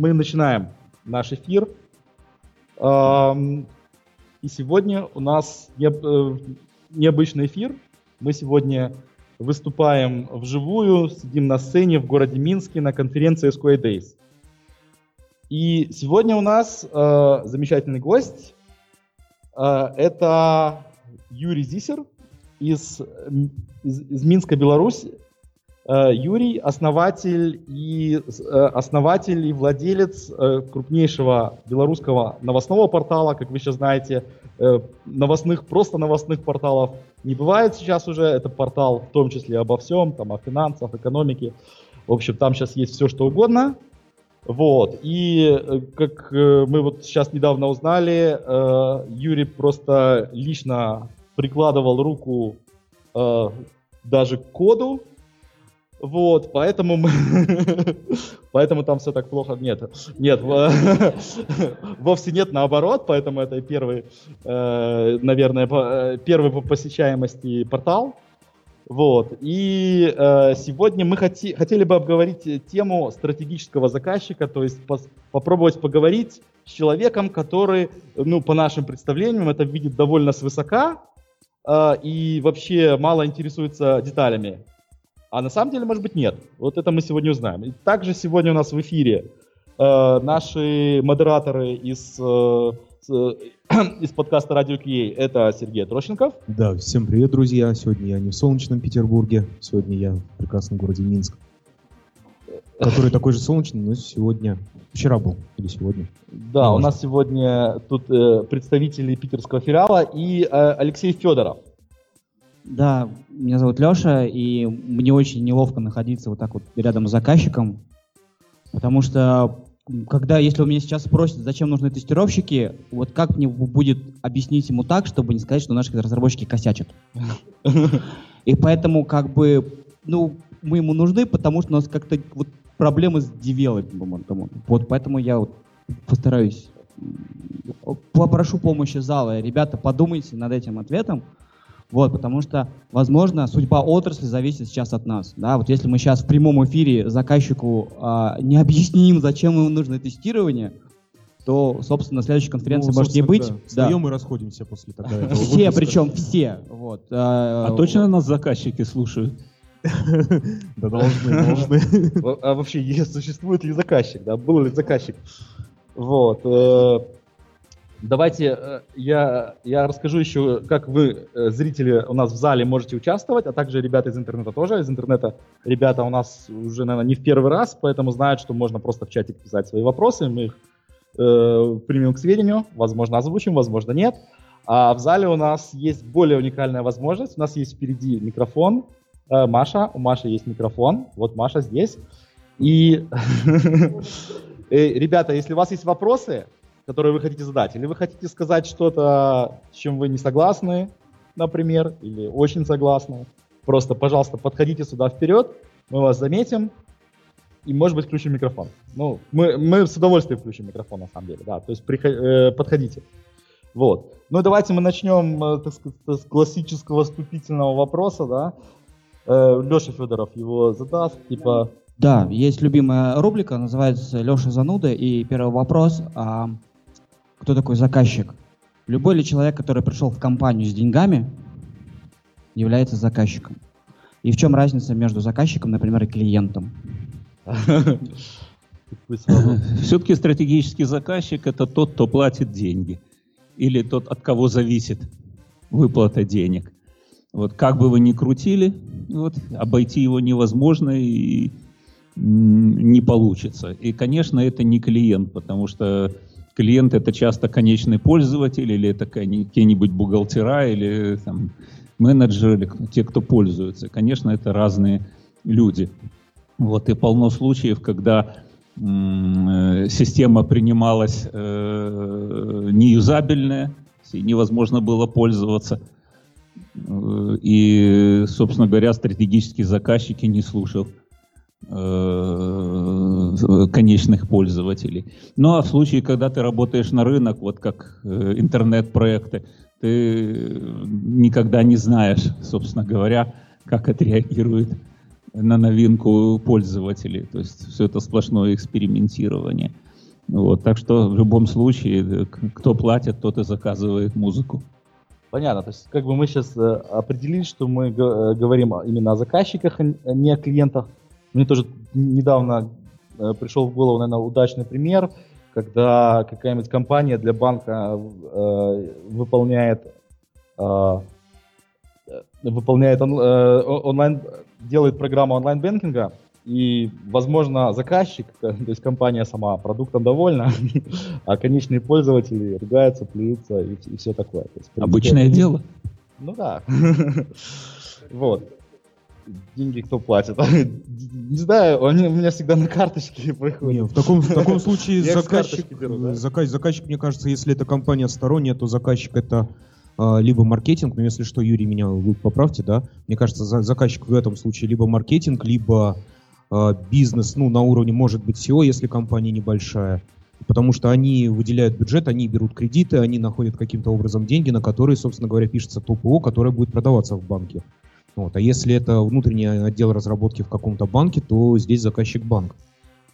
Мы начинаем наш эфир. И сегодня у нас э, необычный эфир. Мы сегодня выступаем вживую, сидим на сцене в городе Минске на конференции Square Days. И сегодня у нас э, замечательный гость. Э, это Юрий Зисер из, из, из Минска, Беларусь. Э, Юрий основатель и э, основатель и владелец э, крупнейшего белорусского новостного портала, как вы сейчас знаете, новостных просто новостных порталов не бывает сейчас уже. Это портал в том числе обо всем, там о финансах, экономике. В общем, там сейчас есть все что угодно. Вот. И как мы вот сейчас недавно узнали, Юрий просто лично прикладывал руку даже к коду вот, поэтому мы... поэтому там все так плохо. Нет, нет, вовсе нет, наоборот, поэтому это первый, э, наверное, э, первый по посещаемости портал. Вот. И э, сегодня мы хотели бы обговорить тему стратегического заказчика, то есть попробовать поговорить с человеком, который, ну, по нашим представлениям, это видит довольно свысока э, и вообще мало интересуется деталями а на самом деле, может быть, нет. Вот это мы сегодня узнаем. И также сегодня у нас в эфире э, наши модераторы из, э, с, из подкаста Радио QA. Это Сергей Трощенков. Да, всем привет, друзья. Сегодня я не в солнечном Петербурге. Сегодня я в прекрасном городе Минск. Который такой же солнечный, но сегодня... Вчера был или сегодня. Да, у нас сегодня тут э, представители питерского филиала и э, Алексей Федоров. Да, меня зовут Леша, и мне очень неловко находиться вот так вот рядом с заказчиком, потому что когда, если у меня сейчас спросят, зачем нужны тестировщики, вот как мне будет объяснить ему так, чтобы не сказать, что наши разработчики косячат. И поэтому как бы, ну, мы ему нужны, потому что у нас как-то вот проблемы с девелопментом. Вот поэтому я вот постараюсь, попрошу помощи зала. Ребята, подумайте над этим ответом. Вот, потому что, возможно, судьба отрасли зависит сейчас от нас. Да? Вот если мы сейчас в прямом эфире заказчику а, не объясним, зачем ему нужно тестирование, то, собственно, на следующей конференции ну, может не быть. Да. Встаем да. и расходимся после тогда Все, причем все. Вот. А, а точно нас заказчики слушают? Да должны, должны. А вообще, существует ли заказчик? Да, был ли заказчик? Вот. Э, Давайте э, я, я расскажу еще, как вы, э, зрители у нас в зале, можете участвовать, а также ребята из интернета тоже. Из интернета ребята у нас уже, наверное, не в первый раз, поэтому знают, что можно просто в чате писать свои вопросы, мы их э, примем к сведению, возможно, озвучим, возможно, нет. А в зале у нас есть более уникальная возможность. У нас есть впереди микрофон. Э, Маша, у Маши есть микрофон. Вот Маша здесь. И, ребята, если у вас есть вопросы, которые вы хотите задать. Или вы хотите сказать что-то, с чем вы не согласны, например, или очень согласны. Просто, пожалуйста, подходите сюда вперед, мы вас заметим, и, может быть, включим микрофон. Ну, мы, мы с удовольствием включим микрофон, на самом деле, да, то есть приход, э, подходите. Вот. Ну, давайте мы начнем, э, так сказать, с классического вступительного вопроса, да. Э, Леша Федоров его задаст, типа... Да, есть любимая рубрика, называется Леша Зануда, и первый вопрос, а кто такой заказчик. Любой ли человек, который пришел в компанию с деньгами, является заказчиком. И в чем разница между заказчиком, например, и клиентом? Все-таки стратегический заказчик это тот, кто платит деньги. Или тот, от кого зависит выплата денег. Вот как бы вы ни крутили, вот, обойти его невозможно и не получится. И, конечно, это не клиент, потому что клиент это часто конечный пользователь, или это какие-нибудь бухгалтера, или там, менеджеры, или те, кто пользуется. Конечно, это разные люди. Вот, и полно случаев, когда м- система принималась э- неюзабельная, невозможно было пользоваться. И, собственно говоря, стратегические заказчики не слушал Э, конечных пользователей. Ну а в случае, когда ты работаешь на рынок, вот как э, интернет-проекты, ты никогда не знаешь, собственно говоря, как отреагирует на новинку пользователей. То есть все это сплошное экспериментирование. Вот, так что в любом случае, кто платит, тот и заказывает музыку. Понятно. То есть как бы мы сейчас э, определили, что мы э, говорим именно о заказчиках, а не о клиентах. Мне тоже недавно э, пришел в голову, наверное, удачный пример, когда какая-нибудь компания для банка э, выполняет э, выполняет он, э, онлайн, делает программу онлайн-бэнкинга, и, возможно, заказчик, то есть компания сама продуктом довольна, а конечные пользователи ругаются, плюются и, и все такое. То есть, принципе, Обычное дело. Ну да. вот. Деньги кто платит? Не знаю, они у меня всегда на карточке приходят. Не, в таком, в таком случае заказчик, беру, да? заказ, заказчик, мне кажется, если это компания сторонняя, то заказчик это а, либо маркетинг, но если что, Юрий, меня вы поправьте, да, мне кажется, за, заказчик в этом случае либо маркетинг, либо э, бизнес, ну, на уровне, может быть, SEO, если компания небольшая, потому что они выделяют бюджет, они берут кредиты, они находят каким-то образом деньги, на которые, собственно говоря, пишется ТОПО, которое будет продаваться в банке. Вот. А если это внутренний отдел разработки в каком-то банке, то здесь заказчик банк.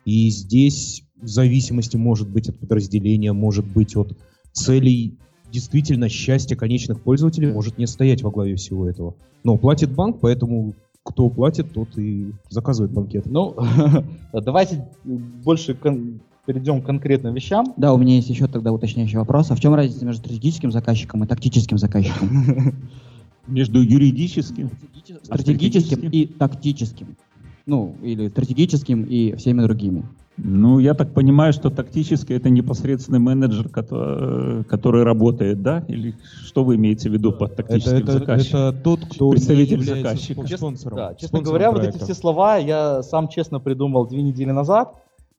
И здесь в зависимости может быть от подразделения, может быть от целей действительно счастье конечных пользователей может не стоять во главе всего этого. Но платит банк, поэтому кто платит, тот и заказывает банкет. Ну, давайте больше кон- перейдем к конкретным вещам. Да, у меня есть еще тогда уточняющий вопрос. А в чем разница между стратегическим заказчиком и тактическим заказчиком? Между юридическим, стратегическим и тактическим. Ну, или стратегическим и всеми другими. Ну, я так понимаю, что тактически это непосредственный менеджер, который, который работает, да? Или что вы имеете в виду под тактическим это, это, заказчиком? Это тот, кто представитель заказчика. Спонсором. Да, честно спонсором говоря, проекта. вот эти все слова я сам честно придумал две недели назад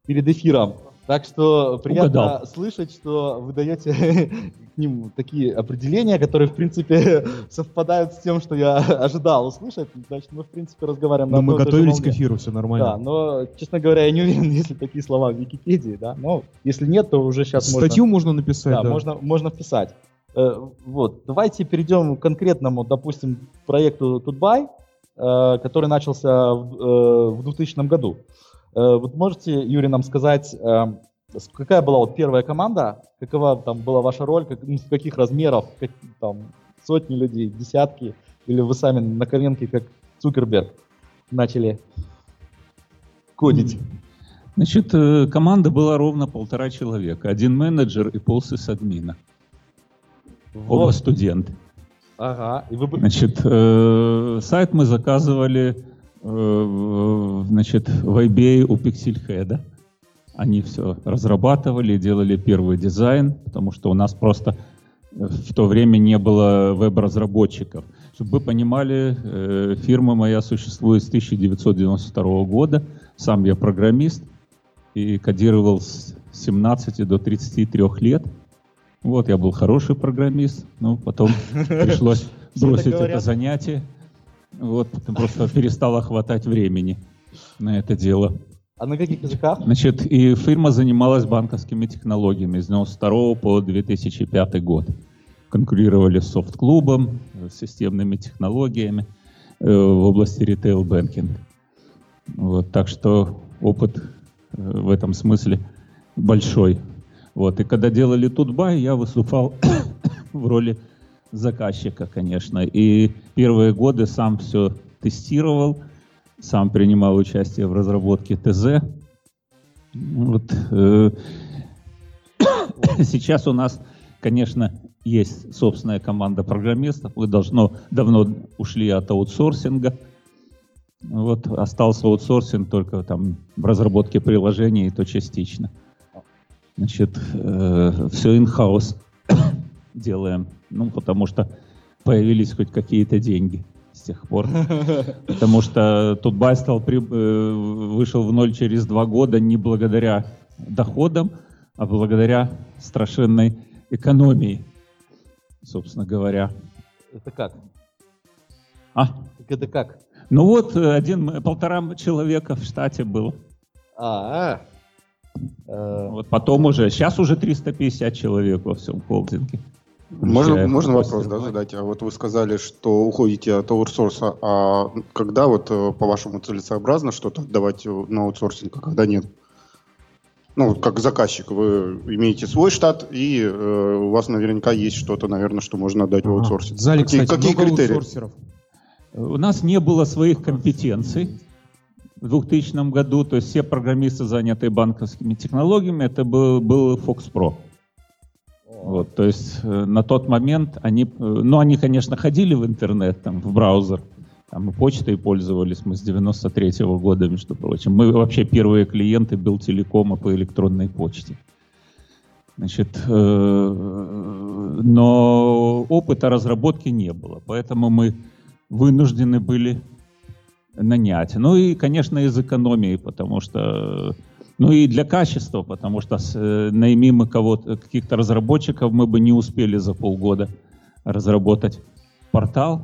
перед эфиром. Так что приятно Угадал. слышать, что вы даете к ним такие определения, которые, в принципе, совпадают с тем, что я ожидал услышать. Значит, мы, в принципе, разговариваем но на мы готовились к эфиру, все нормально. Да, но, честно говоря, я не уверен, если такие слова в Википедии, да. Но если нет, то уже сейчас Статью можно... можно написать, да. да. можно, можно вписать. Э, вот, давайте перейдем к конкретному, допустим, проекту Тутбай, э, который начался в, э, в 2000 году. Э, вот можете, Юрий, нам сказать, э, какая была вот первая команда, какова там была ваша роль, как, ну, каких размеров, как, там сотни людей, десятки, или вы сами на коленке, как Цукерберг, начали кодить? Значит, э, команда была ровно полтора человека. Один менеджер и полсисадмина. Вот. Оба студенты. Ага. И вы... Значит, сайт мы заказывали Э, значит, в eBay у Pixelhead. Они все разрабатывали, делали первый дизайн, потому что у нас просто э, в то время не было веб-разработчиков. Чтобы вы понимали, э, фирма моя существует с 1992 года. Сам я программист и кодировал с 17 до 33 лет. Вот, я был хороший программист, но потом пришлось бросить это занятие. Вот, просто перестало хватать времени на это дело. А на каких языках? Значит, и фирма занималась банковскими технологиями с 92 по 2005 год. Конкурировали с софт-клубом, с системными технологиями э, в области retail banking. Вот, так что опыт э, в этом смысле большой. Вот, и когда делали Тутбай, я выступал в роли заказчика, конечно. И первые годы сам все тестировал, сам принимал участие в разработке ТЗ. Вот, э, сейчас у нас, конечно, есть собственная команда программистов. Мы должно, давно ушли от аутсорсинга. Вот остался аутсорсинг только там в разработке приложений, и то частично. Значит, э, все in-house делаем. Ну, потому что появились хоть какие-то деньги с тех пор. Потому что Тутбай стал, при, э, вышел в ноль через два года не благодаря доходам, а благодаря страшенной экономии, собственно говоря. Это как? А? Это как? Ну вот, один, полтора человека в штате было. А, -а. Вот потом уже, сейчас уже 350 человек во всем холдинге. Можно, можно вопрос да, задать? А вот вы сказали, что уходите от аутсорса, а когда вот, э, по-вашему, целесообразно что-то отдавать на аутсорсинг, а когда нет? Ну, как заказчик, вы имеете свой штат, и э, у вас наверняка есть что-то, наверное, что можно отдать ага. в аутсорсинг. В зале, какие, кстати, какие критерии? Аутсорсеров? У нас не было своих компетенций в 2000 году, то есть все программисты, занятые банковскими технологиями, это был, был Fox Pro. Вот, то есть э, на тот момент они, э, ну, они, конечно, ходили в интернет, там, в браузер, там и почтой пользовались мы с 93 -го года, между прочим. Мы вообще первые клиенты был телекома по электронной почте. Значит, э, но опыта разработки не было, поэтому мы вынуждены были нанять. Ну и, конечно, из экономии, потому что... Ну и для качества, потому что э, наймим мы кого-то, каких-то разработчиков, мы бы не успели за полгода разработать портал,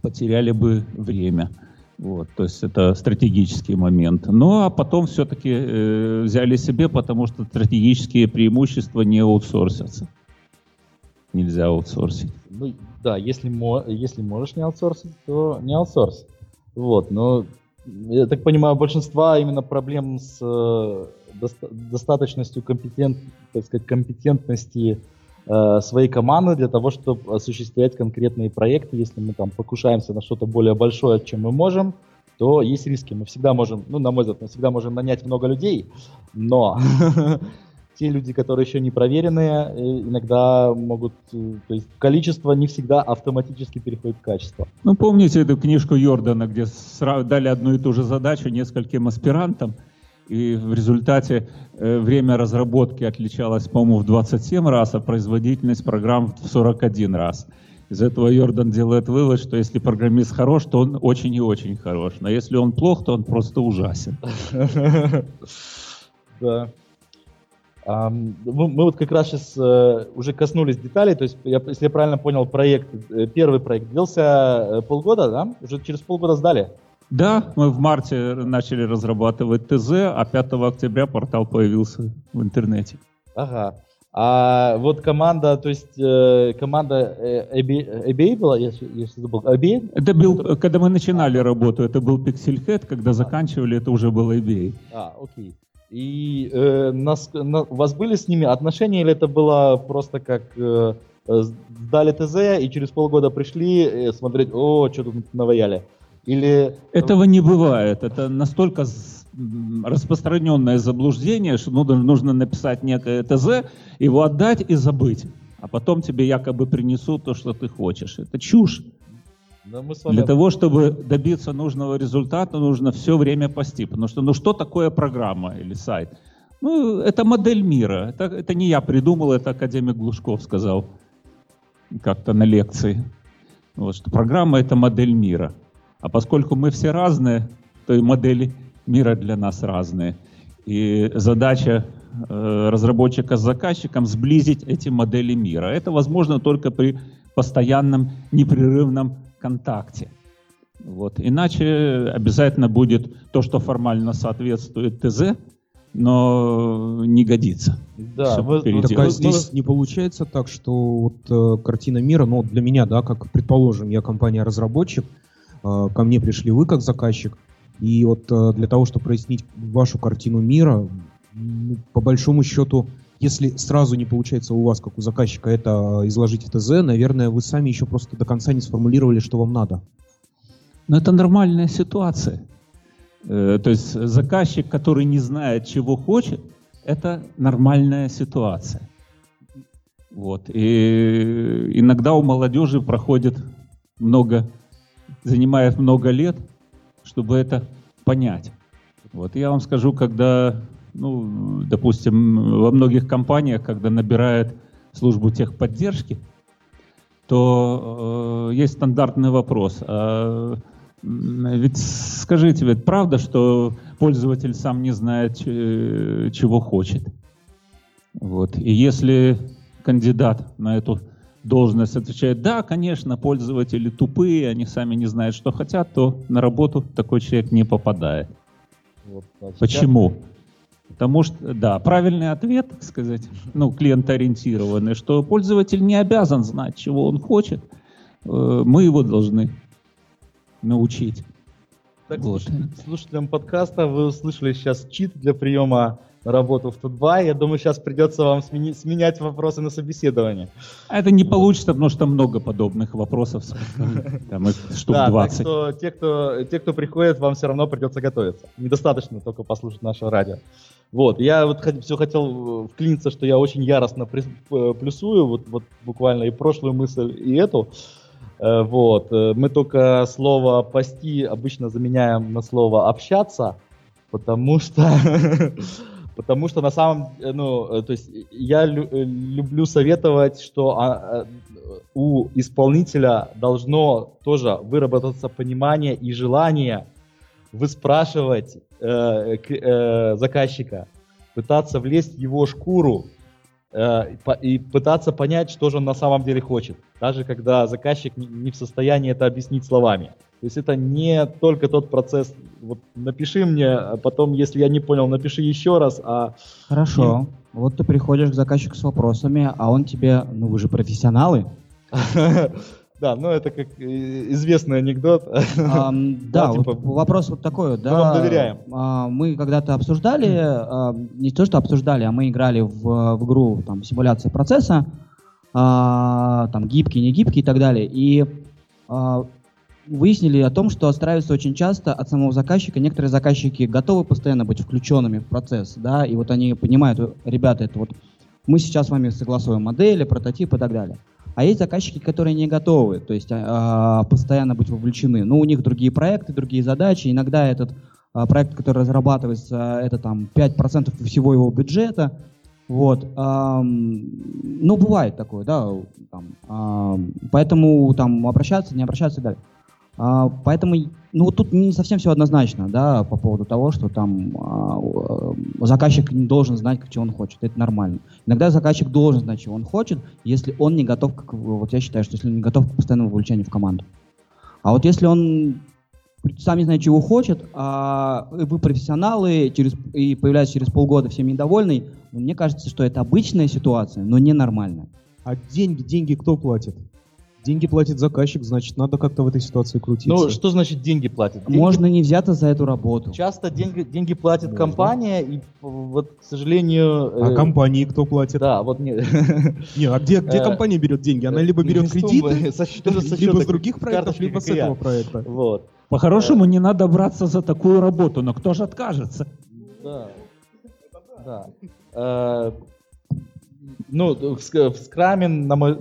потеряли бы время. Вот, то есть это стратегический момент. Ну а потом все-таки э, взяли себе, потому что стратегические преимущества не аутсорсятся. Нельзя аутсорсить. Ну да, если, если можешь не аутсорсить, то не аутсорс. Вот, но я так понимаю, большинства именно проблем с э, доста- достаточностью компетент, так сказать, компетентности э, своей команды для того, чтобы осуществлять конкретные проекты. Если мы там покушаемся на что-то более большое, чем мы можем, то есть риски. Мы всегда можем, ну, на мой взгляд, мы всегда можем нанять много людей, но те люди, которые еще не проверенные, э, иногда могут, э, то есть количество не всегда автоматически переходит в качество. Ну, помните эту книжку Йордана, где дали одну и ту же задачу нескольким аспирантам, и в результате э, время разработки отличалось, по-моему, в 27 раз, а производительность программ в 41 раз. Из этого Йордан делает вывод, что если программист хорош, то он очень и очень хорош. Но если он плох, то он просто ужасен. Да. Мы, мы вот как раз сейчас э, уже коснулись деталей, то есть, я, если я правильно понял, проект, э, первый проект длился э, полгода, да? Уже через полгода сдали? Да, мы в марте начали разрабатывать ТЗ, а 5 октября портал появился в интернете. Ага. А вот команда, то есть э, команда ABA была, я, я забыл, ABA? Это был, когда мы начинали работу, это был Pixel Head, когда заканчивали, это уже был ABA. А, окей. И э, нас, на, у вас были с ними отношения, или это было просто как э, э сдали ТЗ и через полгода пришли э, смотреть, о, что тут наваяли? Или... Этого не бывает. Это настолько распространенное заблуждение, что ну, нужно написать некое ТЗ, его отдать и забыть. А потом тебе якобы принесут то, что ты хочешь. Это чушь. Мы вами... Для того, чтобы добиться нужного результата, нужно все время пасти. Потому что, ну что такое программа или сайт? Ну, это модель мира. Это, это не я придумал, это академик Глушков сказал как-то на лекции. Вот, что программа — это модель мира. А поскольку мы все разные, то и модели мира для нас разные. И задача э, разработчика с заказчиком сблизить эти модели мира. Это возможно только при постоянном непрерывном контакте. Вот. Иначе обязательно будет то, что формально соответствует ТЗ, но не годится. Да, вы, так, а здесь не получается так, что вот э, картина мира, ну для меня, да, как предположим, я компания-разработчик, э, ко мне пришли вы как заказчик, и вот э, для того, чтобы прояснить вашу картину мира, ну, по большому счету, если сразу не получается у вас, как у заказчика, это изложить в ТЗ, наверное, вы сами еще просто до конца не сформулировали, что вам надо. Но это нормальная ситуация. Э, то есть заказчик, который не знает, чего хочет, это нормальная ситуация. Вот. И иногда у молодежи проходит много, занимает много лет, чтобы это понять. Вот. Я вам скажу, когда ну, допустим, во многих компаниях, когда набирают службу техподдержки, то э, есть стандартный вопрос. А, ведь скажите, ведь правда, что пользователь сам не знает, чего хочет? Вот. И если кандидат на эту должность отвечает, да, конечно, пользователи тупые, они сами не знают, что хотят, то на работу такой человек не попадает. Вот, Почему? Потому что, да, правильный ответ, так сказать, ну, клиентоориентированный, что пользователь не обязан знать, чего он хочет. Э, мы его должны научить. Так, вот. слушателям подкаста вы услышали сейчас чит для приема на работу в Тутбай. Я думаю, сейчас придется вам смени- сменять вопросы на собеседование. А это не получится, потому что много подобных вопросов. Там их штук да, 20. Так что те кто, те, кто приходит, вам все равно придется готовиться. Недостаточно только послушать наше радио. Вот, я вот все хотел э, вклиниться, что я очень яростно э, плюсую, вот, вот буквально и прошлую мысль, и эту. Э, вот, мы только слово «пасти» обычно заменяем на слово «общаться», потому что Потому что на самом, ну, то есть я люблю советовать, что а, у исполнителя должно тоже выработаться понимание и желание выспрашивать э, э, заказчика, пытаться влезть в его шкуру э, и пытаться понять, что же он на самом деле хочет, даже когда заказчик не в состоянии это объяснить словами. То есть это не только тот процесс, вот напиши мне, а потом, если я не понял, напиши еще раз. А... Хорошо. И... Вот ты приходишь к заказчику с вопросами, а он тебе, ну вы же профессионалы, Да, ну это как известный анекдот. А, да, типа, вот вопрос вот такой. Да, мы вам доверяем. А, мы когда-то обсуждали, а, не то что обсуждали, а мы играли в, в игру там симуляция процесса, а, там гибкий, не гибкий и так далее. И а, выяснили о том, что отстраивается очень часто от самого заказчика. Некоторые заказчики готовы постоянно быть включенными в процесс, да, и вот они понимают, ребята, это вот мы сейчас с вами согласуем модели, прототипы и так далее. А есть заказчики, которые не готовы, то есть а, постоянно быть вовлечены. Но у них другие проекты, другие задачи. Иногда этот а, проект, который разрабатывается, это там 5% всего его бюджета. Вот. А, ну, бывает такое, да. Там, а, поэтому там обращаться, не обращаться и далее. А, поэтому, ну, тут не совсем все однозначно, да, по поводу того, что там а, заказчик не должен знать, чего он хочет. Это нормально. Иногда заказчик должен знать, чего он хочет, если он не готов, к, вот я считаю, что если он не готов к постоянному вовлечению в команду. А вот если он сам не знает, чего хочет, а вы профессионалы, через, и появляются через полгода всем недовольны, мне кажется, что это обычная ситуация, но не нормальная. А деньги, деньги кто платит? Деньги платит заказчик, значит, надо как-то в этой ситуации крутиться. Ну, что значит деньги платят? Деньги... Можно не взяться за эту работу. Часто деньги, деньги платит Можно. компания, и вот, к сожалению... А э... компании кто платит? Да, вот не... Не, а где, где э, компания берет деньги? Она либо берет кредиты, либо с других проектов, либо с этого проекта. Вот. По-хорошему, не надо браться за такую работу, но кто же откажется? Да. Да. Ну, в, в скраме на мой,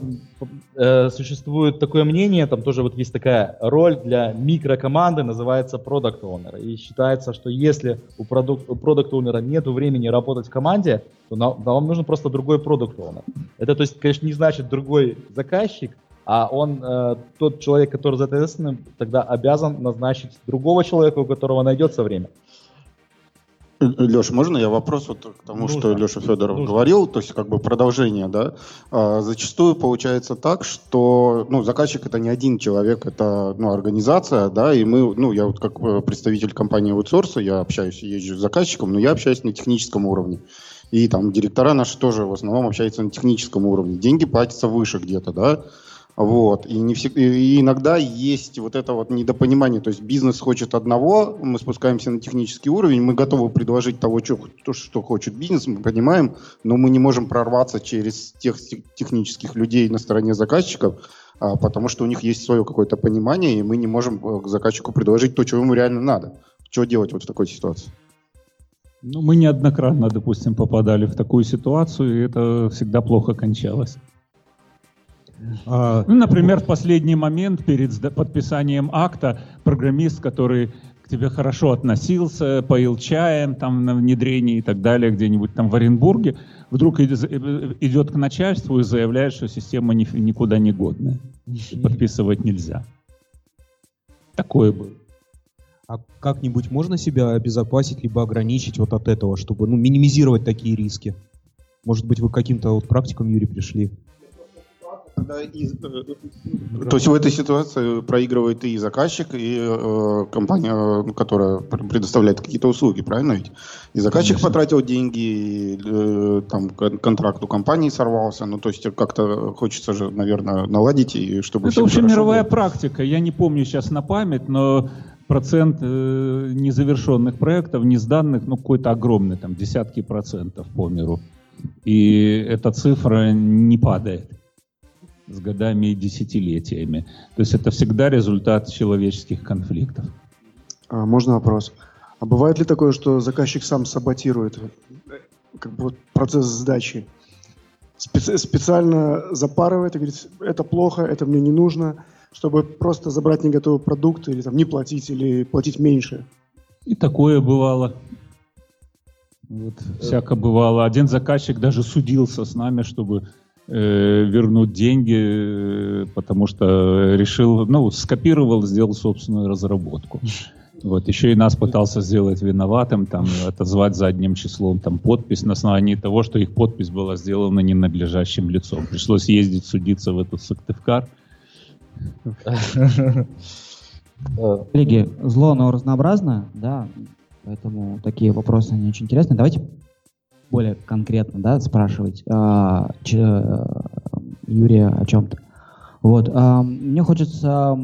э, существует такое мнение, там тоже вот есть такая роль для микрокоманды, называется продукт owner. И считается, что если у продукт, оунера нет времени работать в команде, то нам, нам нужен просто другой продукт owner. Это, то есть, конечно, не значит другой заказчик, а он, э, тот человек, который за это тогда обязан назначить другого человека, у которого найдется время. Леша, можно я вопрос вот к тому, Нужно. что Леша Федоров Нужно. говорил, то есть как бы продолжение, да? А, зачастую получается так, что ну, заказчик это не один человек, это ну, организация, да, и мы, ну, я вот как э, представитель компании Outsource, я общаюсь, езжу с заказчиком, но я общаюсь на техническом уровне. И там директора наши тоже в основном общаются на техническом уровне. Деньги платятся выше где-то, да? Вот. И, не всегда, и иногда есть вот это вот недопонимание. То есть бизнес хочет одного, мы спускаемся на технический уровень, мы готовы предложить того, что, то, что хочет бизнес, мы понимаем, но мы не можем прорваться через тех технических людей на стороне заказчиков, а, потому что у них есть свое какое-то понимание, и мы не можем э, заказчику предложить то, чего ему реально надо. Что делать вот в такой ситуации? Ну, мы неоднократно, допустим, попадали в такую ситуацию, и это всегда плохо кончалось. А, ну, например, в последний момент перед подписанием акта программист, который к тебе хорошо относился, поил чаем там на внедрении и так далее, где-нибудь там в Оренбурге, вдруг идет к начальству и заявляет, что система никуда не годная. Подписывать нельзя. Такое было. А как-нибудь можно себя обезопасить, либо ограничить вот от этого, чтобы ну, минимизировать такие риски? Может быть, вы к каким-то вот практикам, Юрий, пришли? Тогда и, то есть в этой ситуации проигрывает и заказчик, и э, компания, которая предоставляет какие-то услуги, правильно ведь? И заказчик Конечно. потратил деньги, и, э, там контракт у компании сорвался, ну то есть как-то хочется же, наверное, наладить, и чтобы... Это вообще мировая было. практика, я не помню сейчас на память, но процент э, незавершенных проектов, не сданных, ну какой-то огромный, там десятки процентов по миру. И эта цифра не падает с годами и десятилетиями. То есть это всегда результат человеческих конфликтов. А, можно вопрос? А бывает ли такое, что заказчик сам саботирует как бы, процесс сдачи? Специ- специально запарывает и говорит, это плохо, это мне не нужно, чтобы просто забрать не готовый продукт или там, не платить, или платить меньше? И такое бывало. Вот, всяко бывало. Один заказчик даже судился с нами, чтобы э, вернуть деньги, э, потому что решил, ну, скопировал, сделал собственную разработку. Вот, еще и нас пытался сделать виноватым, там, отозвать задним числом там, подпись на основании того, что их подпись была сделана ненадлежащим лицом. Пришлось ездить судиться в этот Сыктывкар. Коллеги, зло, оно разнообразно, да, Поэтому такие вопросы, они очень интересны. Давайте более конкретно да, спрашивать а, ч, Юрия о чем-то. Вот, а, мне хочется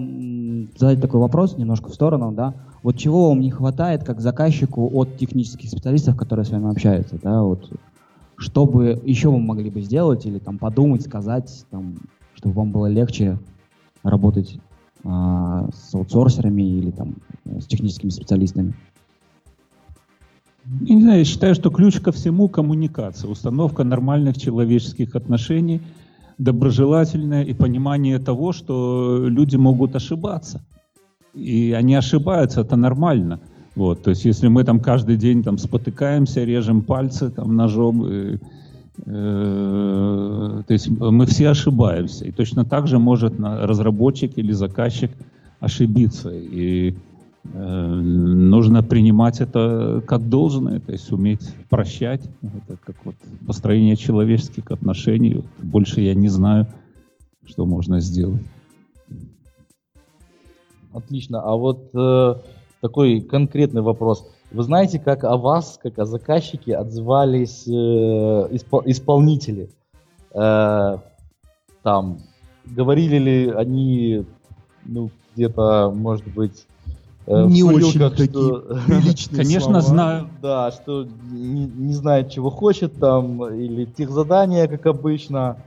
задать такой вопрос немножко в сторону, да. Вот чего вам не хватает как заказчику от технических специалистов, которые с вами общаются, да, вот что бы еще вы могли бы сделать или там подумать, сказать, там, чтобы вам было легче работать а, с аутсорсерами или там с техническими специалистами? Я не знаю, я считаю, что ключ ко всему коммуникация, установка нормальных человеческих отношений, доброжелательное и понимание того, что люди могут ошибаться. И они ошибаются, это нормально. Вот, то есть если мы там каждый день там спотыкаемся, режем пальцы там ножом, э, э, то есть мы все ошибаемся. И точно так же может разработчик или заказчик ошибиться. И нужно принимать это как должное, то есть уметь прощать. Это как вот построение человеческих отношений. Больше я не знаю, что можно сделать. Отлично. А вот э, такой конкретный вопрос. Вы знаете, как о вас, как о заказчике отзывались э, испол- исполнители? Э, там говорили ли они, ну, где-то, может быть, Э, не очень такие что... приличные Конечно, слова. знаю. Да, что не, не знает, чего хочет там, или тех задания, как обычно.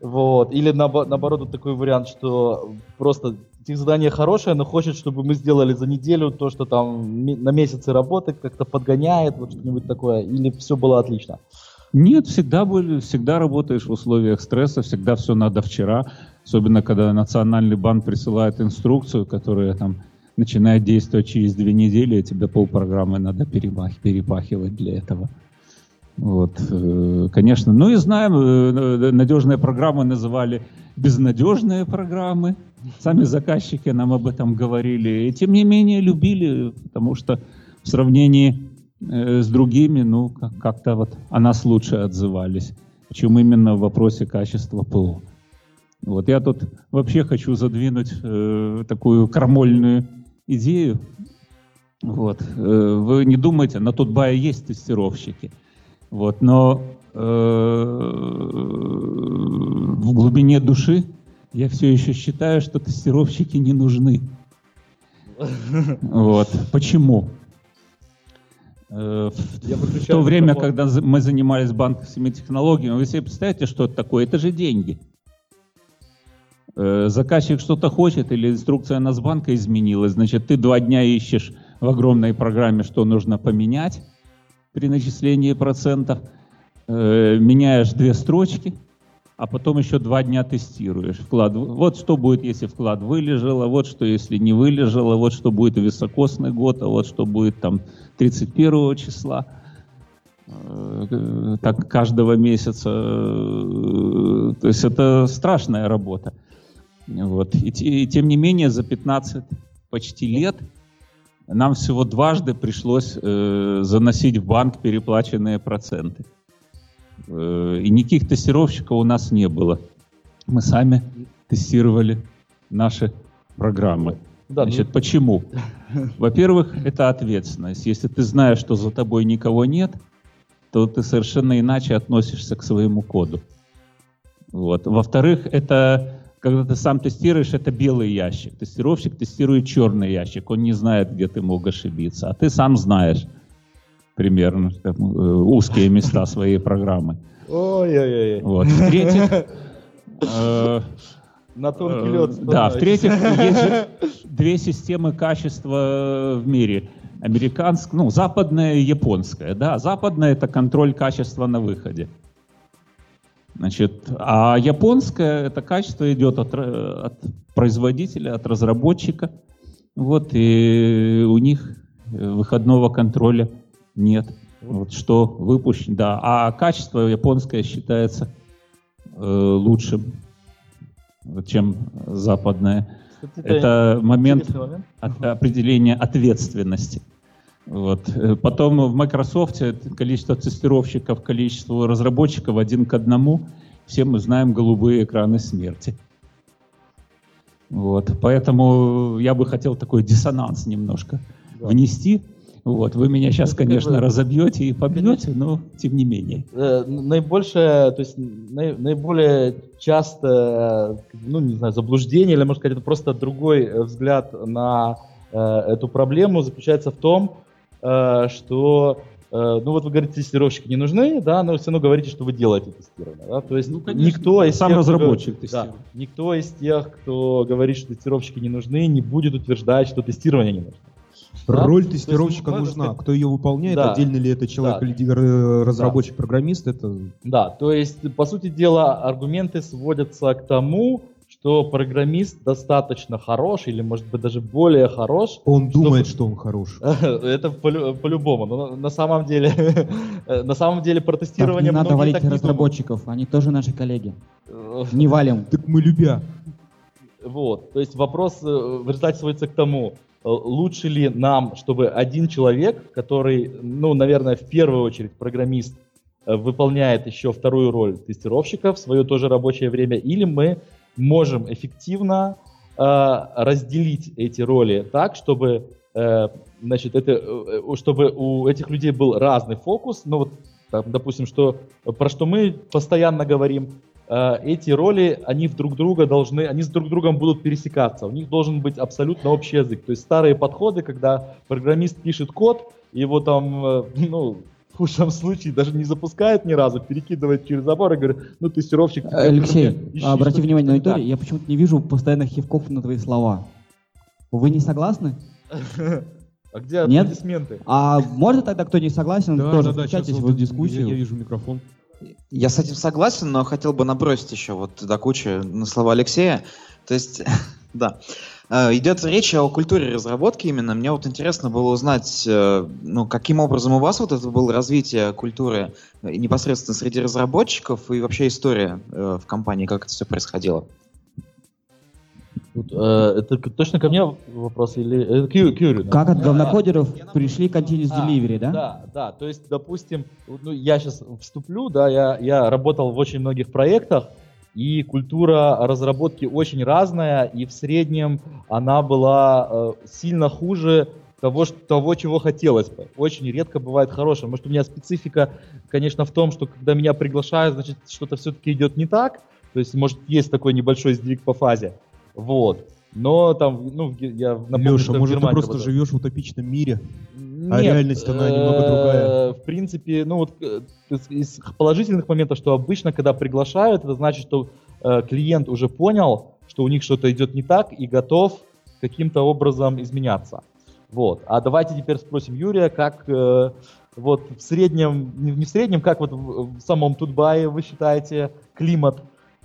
Вот. Или на, наоборот, вот такой вариант, что просто тех задание хорошее, но хочет, чтобы мы сделали за неделю то, что там на месяцы работы как-то подгоняет, вот что-нибудь такое, или все было отлично? Нет, всегда были, всегда работаешь в условиях стресса, всегда все надо вчера, особенно когда Национальный банк присылает инструкцию, которая там начинает действовать через две недели, и тебе полпрограммы надо перепах, перепахивать для этого. Вот, э, конечно. Ну и знаем, э, надежные программы называли безнадежные программы. Сами заказчики нам об этом говорили. И тем не менее любили, потому что в сравнении э, с другими, ну, как-то вот о нас лучше отзывались. Чем именно в вопросе качества ПО. Вот я тут вообще хочу задвинуть э, такую крамольную идею. Вот. Э, вы не думайте, на Тутбае есть тестировщики. Вот. Но э, в глубине души я все еще считаю, что тестировщики не нужны. Вот. Почему? Э, в то время, когда мы занимались банковскими технологиями, вы себе представляете, что это такое? Это же деньги. Э, заказчик что-то хочет или инструкция Насбанка изменилась, значит, ты два дня ищешь в огромной программе, что нужно поменять при начислении процентов, э, меняешь две строчки, а потом еще два дня тестируешь. Вклад, вот что будет, если вклад вылежал, а вот что, если не вылежал, а вот что будет високосный год, а вот что будет там 31 числа э, так каждого месяца. То есть это страшная работа. Вот. И, и тем не менее за 15 почти лет нам всего дважды пришлось э, заносить в банк переплаченные проценты. Э, и никаких тестировщиков у нас не было. мы сами тестировали наши программы. Да, Значит, ну... почему? Во-первых, это ответственность. Если ты знаешь, что за тобой никого нет, то ты совершенно иначе относишься к своему коду. Вот. Во-вторых, это когда ты сам тестируешь, это белый ящик. Тестировщик тестирует черный ящик. Он не знает, где ты мог ошибиться. А ты сам знаешь примерно как, э, узкие места своей программы. Ой-ой-ой. Вот. В-третьих, э, на тонкий лед. Э, да, в-третьих, есть же две системы качества в мире. Американская, ну, западная и японская. Да? Западная – это контроль качества на выходе. Значит, а японское это качество идет от, от производителя, от разработчика. Вот, и у них выходного контроля нет. Вот что выпущено, да. А качество японское считается э, лучшим, чем западное. Это, это момент, момент. От, определения ответственности. Вот. Э, потом в Microsoft количество тестировщиков, количество разработчиков один к одному. Все мы знаем голубые экраны смерти. Вот. Поэтому я бы хотел такой диссонанс немножко да. внести. Вот, вы меня сейчас, ну, конечно, разобьете и побьете, но тем не менее. Э, наибольшее, то есть наиболее часто, ну не знаю, заблуждение, или можно сказать, это просто другой взгляд на э, эту проблему заключается в том, э, что ну вот вы говорите, тестировщики не нужны, да, но все равно говорите, что вы делаете тестирование, да, то есть ну, конечно, никто из сам тех, разработчик кто, да, никто из тех, кто говорит, что тестировщики не нужны, не будет утверждать, что тестирование не нужно. Роль тестировщика нужна. Сказать... Кто ее выполняет, да. отдельно ли это человек да. или разработчик, да. программист, это... Да, то есть, по сути дела, аргументы сводятся к тому, что программист достаточно хорош, или, может быть, даже более хорош. Он чтобы... думает, что он хорош. Это по-любому. Но на самом деле, на самом деле протестирование... Так, не надо валить разработчиков, они тоже наши коллеги. Не валим. Так мы любя. Вот, то есть вопрос э, в результате сводится к тому, Э, лучше ли нам, чтобы один человек, который, ну, наверное, в первую очередь программист, э, выполняет еще вторую роль тестировщика в свое тоже рабочее время, или мы можем эффективно э, разделить эти роли так, чтобы, э, значит, это, э, чтобы у этих людей был разный фокус. Ну вот, там, допустим, что про что мы постоянно говорим, Э, эти роли, они в друг друга должны, они с друг другом будут пересекаться. У них должен быть абсолютно общий язык. То есть старые подходы, когда программист пишет код, его там, э, ну, в худшем случае даже не запускает ни разу, перекидывает через забор и говорит, ну, тестировщик... Алексей, ищи, обрати внимание на аудиторию, я почему-то не вижу постоянных хивков на твои слова. Вы не согласны? А где аплодисменты? А можно тогда, кто не согласен, да, тоже да, включайтесь в дискуссию? Я, я вижу микрофон. Я с этим согласен, но хотел бы набросить еще вот до кучи на слова Алексея. То есть, да, идет речь о культуре разработки именно. Мне вот интересно было узнать, э, ну, каким образом у вас вот это было развитие культуры непосредственно среди разработчиков и вообще история э, в компании, как это все происходило. Тут, э, это точно ко мне вопрос или это к, Юрию? Как от говнокодеров а, пришли к Continuous а, Delivery, да? Да, да. То есть, допустим, ну, я сейчас вступлю, да, я, я работал в очень многих проектах, и культура разработки очень разная, и в среднем она была э, сильно хуже того, что, того, чего хотелось бы. Очень редко бывает хорошее. Может, у меня специфика, конечно, в том, что когда меня приглашают, значит, что-то все-таки идет не так. То есть, может, есть такой небольшой сдвиг по фазе. Вот. Но там, ну, я напомню, Леша, может, ты просто живешь в утопичном мире, а Нет, реальность, она немного другая. Э, в принципе, ну вот э, из положительных моментов, что обычно, когда приглашают, это значит, что э, клиент уже понял, что у них что-то идет не так и готов каким-то образом изменяться. Вот. А давайте теперь спросим Юрия, как вот в среднем, не в среднем, как вот в самом Тутбае вы считаете климат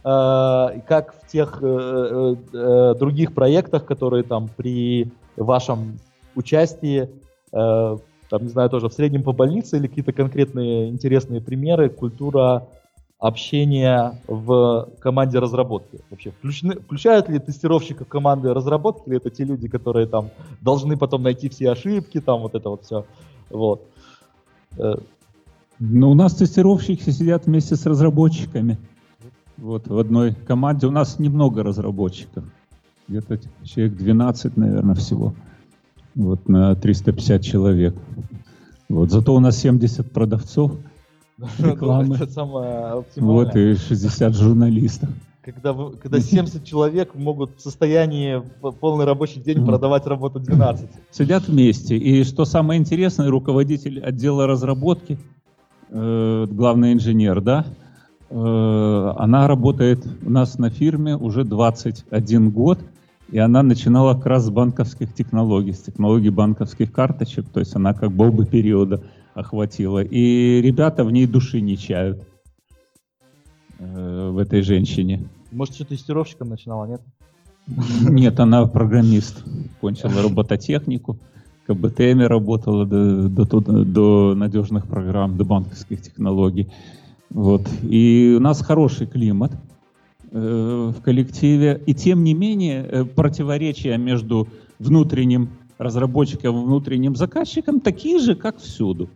Э, как в тех э, э, других проектах, которые там при вашем участии, там, не знаю, тоже в среднем по больнице или какие-то конкретные интересные примеры, культура общения в команде разработки? Вообще, включены, включают ли тестировщика в команды разработки, или это те люди, которые там должны потом найти все ошибки, там вот это вот все, вот. Ну, у нас тестировщики сидят вместе с разработчиками. Вот в одной команде у нас немного разработчиков. Где-то человек 12, наверное, всего. Вот на 350 человек. Вот. Зато у нас 70 продавцов рекламы. Это самое Вот и 60 журналистов. Когда, когда 70 человек могут в состоянии полный рабочий день продавать работу 12. Сидят вместе. И что самое интересное, руководитель отдела разработки, э, главный инженер, да, э, она работает у нас на фирме уже 21 год. И она начинала как раз с банковских технологий, с технологий банковских карточек, то есть она как бы оба периода охватила. И ребята в ней души не чают э, в этой женщине. Может, что тестировщиком начинала, нет? Нет, она программист. Кончила робототехнику, КБТМ работала до, до, до надежных программ, до банковских технологий. Вот. И у нас хороший климат. Э, в коллективе. И тем не менее э, противоречия между внутренним разработчиком и внутренним заказчиком такие же, как всюду.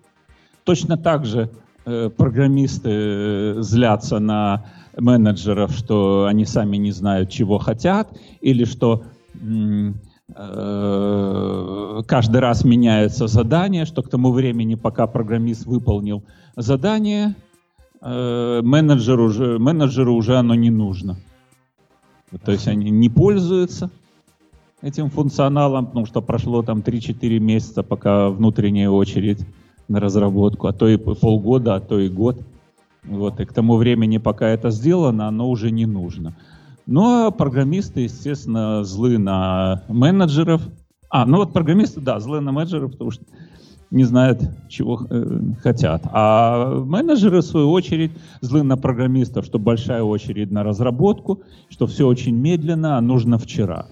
Точно так же э, программисты злятся на менеджеров, что они сами не знают, чего хотят, или что каждый раз меняется задание, что к тому времени, пока программист выполнил задание, менеджеру, уже, менеджеру уже оно не нужно. То есть они не пользуются этим функционалом, потому что прошло там 3-4 месяца, пока внутренняя очередь на разработку, а то и полгода, а то и год. Вот, и к тому времени, пока это сделано, оно уже не нужно. Ну, а программисты, естественно, злы на менеджеров. А, ну вот программисты, да, злы на менеджеров, потому что не знают, чего э, хотят. А менеджеры, в свою очередь, злы на программистов, что большая очередь на разработку, что все очень медленно, а нужно вчера.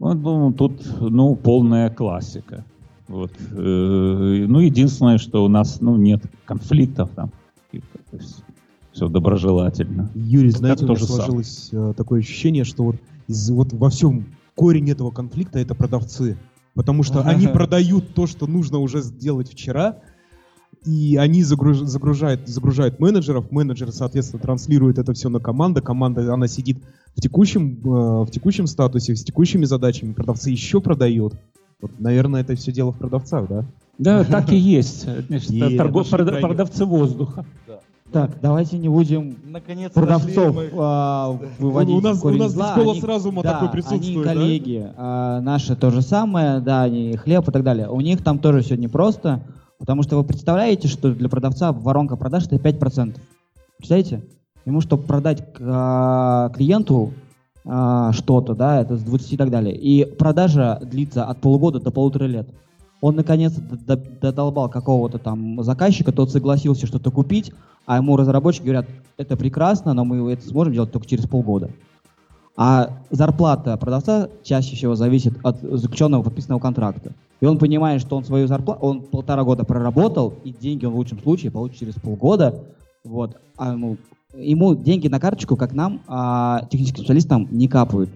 Вот, ну, тут, ну, полная классика. Вот. Э, ну, единственное, что у нас, ну, нет конфликтов там. То есть все доброжелательно. Юрий, знаете, у меня сложилось сам. Э, такое ощущение, что вот, из, вот во всем корень этого конфликта это продавцы потому что они продают то, что нужно уже сделать вчера, и они загруж, загружают, загружают менеджеров, менеджер, соответственно, транслирует это все на команду, команда, она сидит в текущем, э, в текущем статусе, с текущими задачами, продавцы еще продают. Вот, наверное, это все дело в продавцах, да? Да, так и есть. Значит, торгов, продавцы воздуха. Так, давайте не будем Наконец продавцов мы... а, выводить у нас, у нас здесь голос разума да, такой присутствует, они коллеги, да? а, наши то же самое, да, они хлеб и так далее. У них там тоже все непросто, потому что вы представляете, что для продавца воронка продаж это 5%. Представляете? Ему, чтобы продать а, клиенту а, что-то, да, это с 20 и так далее. И продажа длится от полугода до полутора лет он наконец-то додолбал какого-то там заказчика, тот согласился что-то купить, а ему разработчики говорят, это прекрасно, но мы это сможем делать только через полгода. А зарплата продавца чаще всего зависит от заключенного подписанного контракта. И он понимает, что он свою зарплату, он полтора года проработал, и деньги он в лучшем случае получит через полгода. Вот. А ему, ему деньги на карточку, как нам, а техническим специалистам, не капают.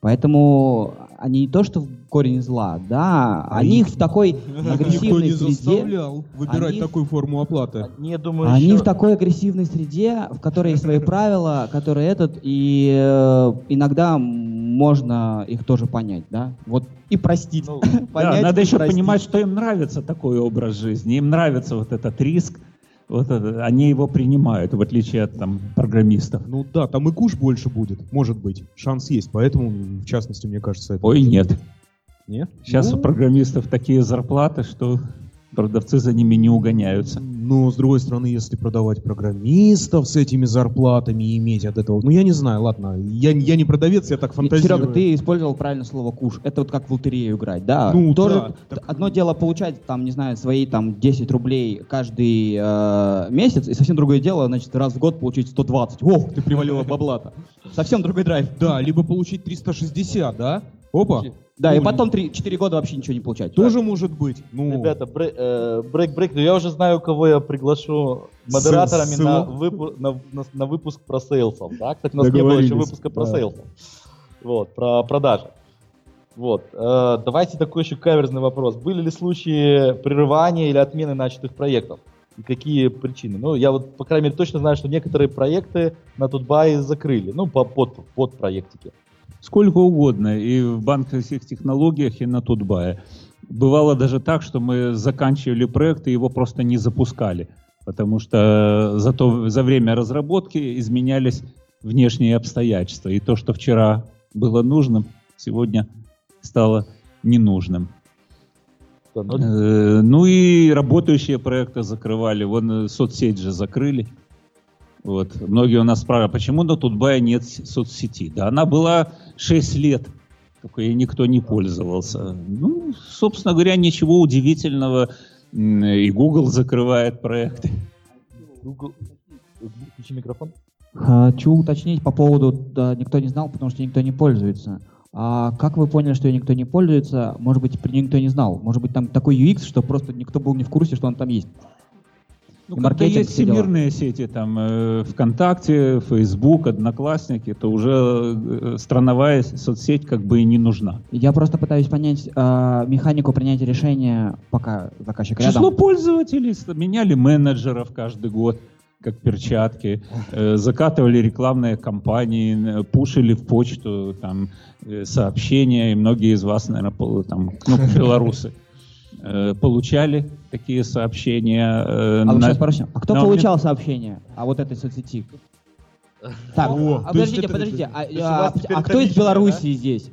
Поэтому они не то, что в корень зла, да, а они их в такой агрессивной Никто не среде... заставлял выбирать они, такую форму оплаты. Не, думаю, они еще... в такой агрессивной среде, в которой есть свои правила, которые этот, и э, иногда можно их тоже понять, да, вот и простить. Ну, понять, да, надо еще простить. понимать, что им нравится такой образ жизни, им нравится вот этот риск, вот это, они его принимают, в отличие от там, программистов. Ну да, там и куш больше будет, может быть. Шанс есть, поэтому, в частности, мне кажется, это... Ой, нет. Нет? Сейчас ну... у программистов такие зарплаты, что продавцы за ними не угоняются. Но, с другой стороны, если продавать программистов с этими зарплатами и иметь от этого... Ну, я не знаю, ладно, я, я не продавец, я так фантазирую. Серега, ты использовал правильно слово «куш». Это вот как в лотерею играть, да? Ну, Тоже да. Одно так... дело получать, там, не знаю, свои там 10 рублей каждый э, месяц, и совсем другое дело, значит, раз в год получить 120. Ох, ты привалила бабла-то. Совсем другой драйв. Да, либо получить 360, да? Опа. Да, ну, и потом 3, 4 года вообще ничего не получать. Тоже да. может быть. Ну... Ребята, break-break, э, но я уже знаю, кого я приглашу модераторами на, выпу- на, на, на выпуск про sales ов. Да? Кстати, у нас не было еще выпуска про да. sales ов. Вот, про продажи. Вот. Э, давайте такой еще каверзный вопрос. Были ли случаи прерывания или отмены начатых проектов? и какие причины. Ну, я вот, по крайней мере, точно знаю, что некоторые проекты на TUT.BY закрыли, ну, по, под, под проектики. Сколько угодно, и в банковских технологиях, и на Тутбае. Бывало даже так, что мы заканчивали проект и его просто не запускали, потому что за, то, за время разработки изменялись внешние обстоятельства. И то, что вчера было нужным, сегодня стало ненужным. Ну, э, ну и работающие проекты закрывали. Вон э, соцсеть же закрыли. Вот. Многие у нас спрашивают, почему на Тутбае нет соцсети? Да она была 6 лет, только ей никто не пользовался. Ну, собственно говоря, ничего удивительного. И Google закрывает проекты. Google... Включи микрофон. Хочу уточнить по поводу, да, никто не знал, потому что никто не пользуется. А как вы поняли, что никто не пользуется? Может быть, про никто не знал? Может быть, там такой UX, что просто никто был не в курсе, что он там есть? Ну, когда есть всемирные сети, там, э, ВКонтакте, Facebook, Одноклассники, то уже э, страновая соцсеть как бы и не нужна. Я просто пытаюсь понять э, механику принятия решения, пока заказчик Число рядом. Число пользователей, меняли менеджеров каждый год как перчатки, э, закатывали рекламные кампании, пушили в почту там, э, сообщения, и многие из вас, наверное, там, ну, белорусы, получали такие сообщения. Э, а на... сейчас спросим, а кто на получал момент... сообщения о вот этой соцсети? Так, О, а, подождите, подождите, а, а, а кто из Белоруссии да? здесь?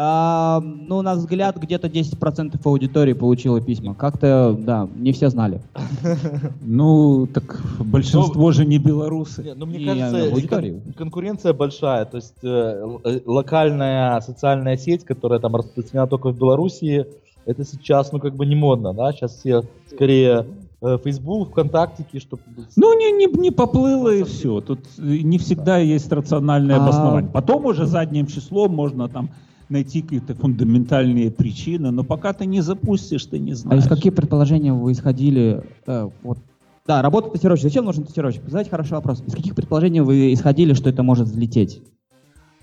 А, ну, на взгляд, где-то 10% аудитории получило письма. Как-то, да, не все знали. Ну, так большинство ну, же не белорусы. Ну, мне кажется, конкуренция большая. То есть э, э, локальная социальная сеть, которая там распространена только в Белоруссии, это сейчас, ну, как бы не модно, да? Сейчас все скорее э, Facebook, ВКонтактики, чтобы... Ну, не, не, не поплыло и все. Тут не всегда есть рациональное а... обоснование. Потом уже задним числом можно там найти какие-то фундаментальные причины, но пока ты не запустишь, ты не знаешь. А из какие предположения вы исходили? Э, вот, да, работа тестировщика. Зачем нужен тестировщик? Задайте хороший вопрос. Из каких предположений вы исходили, что это может взлететь?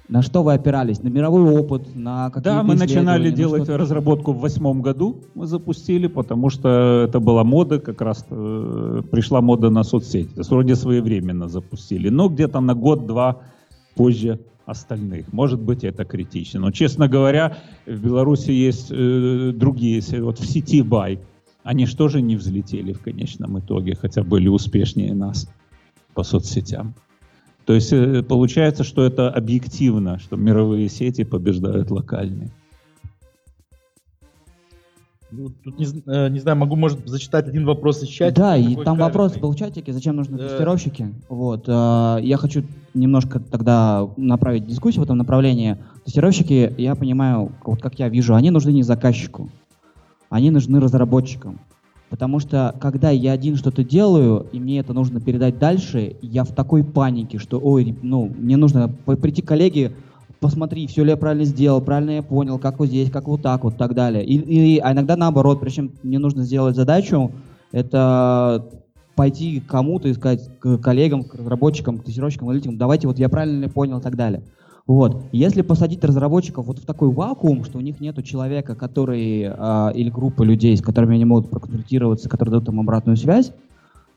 На что вы опирались? На мировой опыт? На какие Да, мы начинали делать разработку в восьмом году. Мы запустили, потому что это была мода, как раз э, пришла мода на соцсети. То есть вроде своевременно запустили. Но где-то на год-два позже остальных. Может быть, это критично. Но, честно говоря, в Беларуси есть э, другие, вот в сети Бай, они же не взлетели в конечном итоге, хотя были успешнее нас по соцсетям. То есть э, получается, что это объективно, что мировые сети побеждают локальные. Ну, тут не, э, не знаю, могу, может, зачитать один вопрос из чата. Да, и там вопрос был в чатике, зачем нужны да. тестировщики. Вот, э, я хочу немножко тогда направить дискуссию в этом направлении. Тестировщики, я понимаю, вот как я вижу, они нужны не заказчику, они нужны разработчикам. Потому что, когда я один что-то делаю, и мне это нужно передать дальше, я в такой панике, что, ой, ну, мне нужно прийти к коллеге, посмотри, все ли я правильно сделал, правильно я понял, как вот здесь, как вот так вот, так далее. И, и, а иногда наоборот, причем мне нужно сделать задачу, это пойти к кому-то, искать к коллегам, к разработчикам, к тестировщикам, аналитикам, давайте вот я правильно понял и так далее. Вот. Если посадить разработчиков вот в такой вакуум, что у них нету человека, который, э, или группы людей, с которыми они могут проконсультироваться, которые дадут им обратную связь,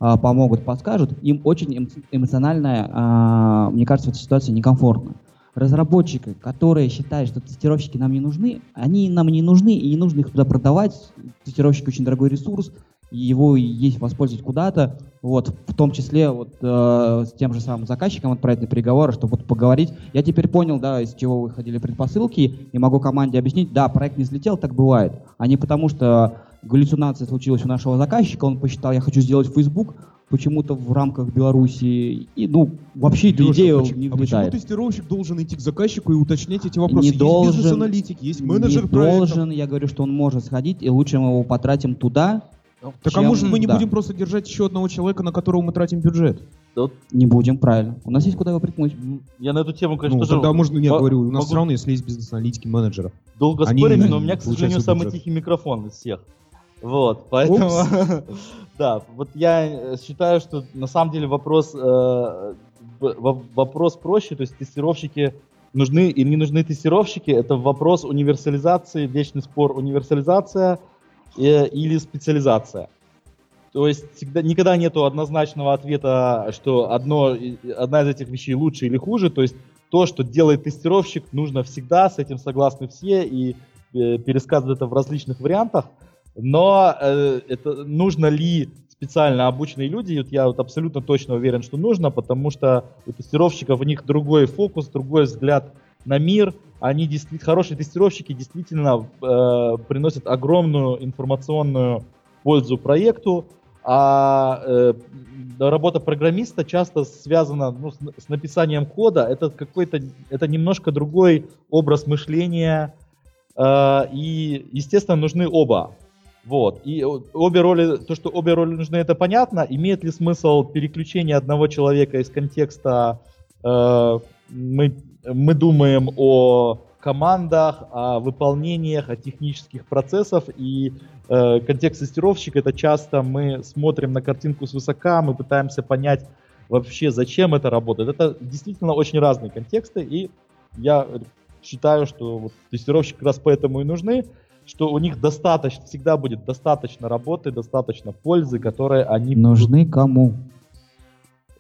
э, помогут, подскажут, им очень эмоционально, э, мне кажется, в этой ситуации некомфортно разработчики, которые считают, что тестировщики нам не нужны, они нам не нужны, и не нужно их туда продавать. Тестировщик очень дорогой ресурс, его есть воспользовать куда-то, вот, в том числе вот э, с тем же самым заказчиком отправить на переговоры, чтобы вот поговорить. Я теперь понял, да, из чего выходили предпосылки, и могу команде объяснить, да, проект не взлетел, так бывает, а не потому что галлюцинация случилась у нашего заказчика, он посчитал, я хочу сделать Facebook, почему-то в рамках Беларуси. И, ну, вообще эта идея почему, не влетает. А почему тестировщик должен идти к заказчику и уточнять эти вопросы? Не есть должен, бизнес-аналитик, есть менеджер не проектов. должен, я говорю, что он может сходить, и лучше мы его потратим туда, так чем, а может мы не да. будем просто держать еще одного человека, на которого мы тратим бюджет? Да Не будем, правильно. У нас есть куда его приткнуть. Я на эту тему, конечно, ну, тоже... Тогда можно, нет, говорю, у нас все равно, если есть бизнес-аналитики, менеджеры. Долго спорим, но у меня, к сожалению, самый бюджет. тихий микрофон из всех. Вот, поэтому, да, вот я э, считаю, что на самом деле вопрос, э, вопрос проще, то есть тестировщики нужны или не нужны тестировщики, это вопрос универсализации, вечный спор универсализация э, или специализация. То есть всегда, никогда нету однозначного ответа, что одно, одна из этих вещей лучше или хуже. То есть то, что делает тестировщик, нужно всегда, с этим согласны все, и э, пересказывают это в различных вариантах. Но э, это нужно ли специально обученные люди, вот я вот абсолютно точно уверен, что нужно, потому что у тестировщиков у них другой фокус, другой взгляд на мир. Они действительно хорошие тестировщики действительно э, приносят огромную информационную пользу проекту, а э, работа программиста часто связана ну, с, с написанием кода. Это какой-то, это немножко другой образ мышления, э, и естественно нужны оба. Вот. И обе роли, то, что обе роли нужны, это понятно. Имеет ли смысл переключение одного человека из контекста э, мы, мы думаем о командах, о выполнениях, о технических процессах, и э, контекст тестировщика это часто мы смотрим на картинку с высока, мы пытаемся понять вообще, зачем это работает. Это действительно очень разные контексты, и я считаю, что вот тестировщики как раз поэтому и нужны, что у них достаточно, всегда будет достаточно работы, достаточно пользы, которые они... Нужны кому?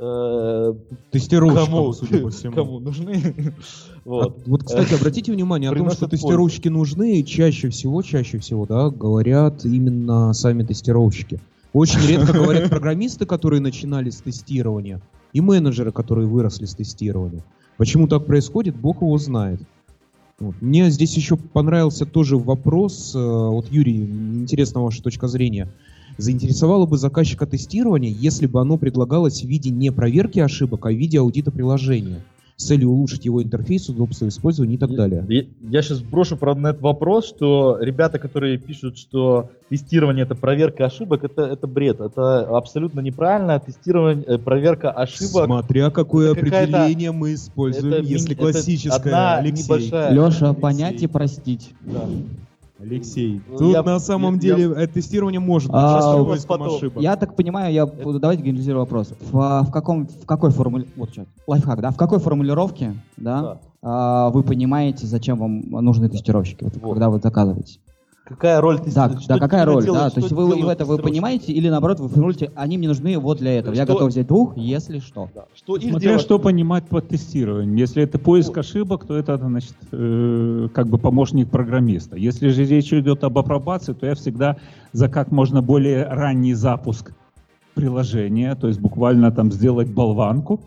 Э, тестировщикам, кому, судя по всему. Кому нужны. вот. А, вот, кстати, обратите внимание о том, что тестировщики нужны, чаще всего, чаще всего, да, говорят именно сами тестировщики. Очень редко говорят программисты, которые начинали с тестирования, и менеджеры, которые выросли с тестирования. Почему так происходит, бог его знает. Вот. Мне здесь еще понравился тоже вопрос. Э, вот, Юрий, интересна ваша точка зрения. Заинтересовало бы заказчика тестирования, если бы оно предлагалось в виде не проверки ошибок, а в виде аудита приложения с целью улучшить его интерфейс, удобство использования и так далее. Я, я сейчас брошу, правда, на этот вопрос, что ребята, которые пишут, что тестирование это проверка ошибок, это, это бред. Это абсолютно неправильно. Тестирование, э, проверка ошибок. Смотря какое определение мы используем, это, если классическое, одна Алексей. Небольшая... Леша, Алексей. понять и простить. Да. Алексей, ну, тут я, на самом я, деле я, тестирование может быть а, ошибок. Я так понимаю, я это... давайте генерализирую вопрос. В, в каком, в какой формуле, вот сейчас, лайфхак, да, в какой формулировке, да, да. А, вы понимаете, зачем вам нужны тестировщики, вот, вот. когда вы заказываете? Какая роль ты Да, да какая роль, делаешь, да. То есть вы, вы это вы понимаете, или наоборот, вы формулируете, они мне нужны вот для этого. Что... Я готов взять двух, если что. Да. что Смотря делать... что понимать под тестированием. Если это поиск вот. ошибок, то это, значит, э, как бы помощник программиста. Если же речь идет об апробации, то я всегда за как можно более ранний запуск приложения, то есть буквально там сделать болванку,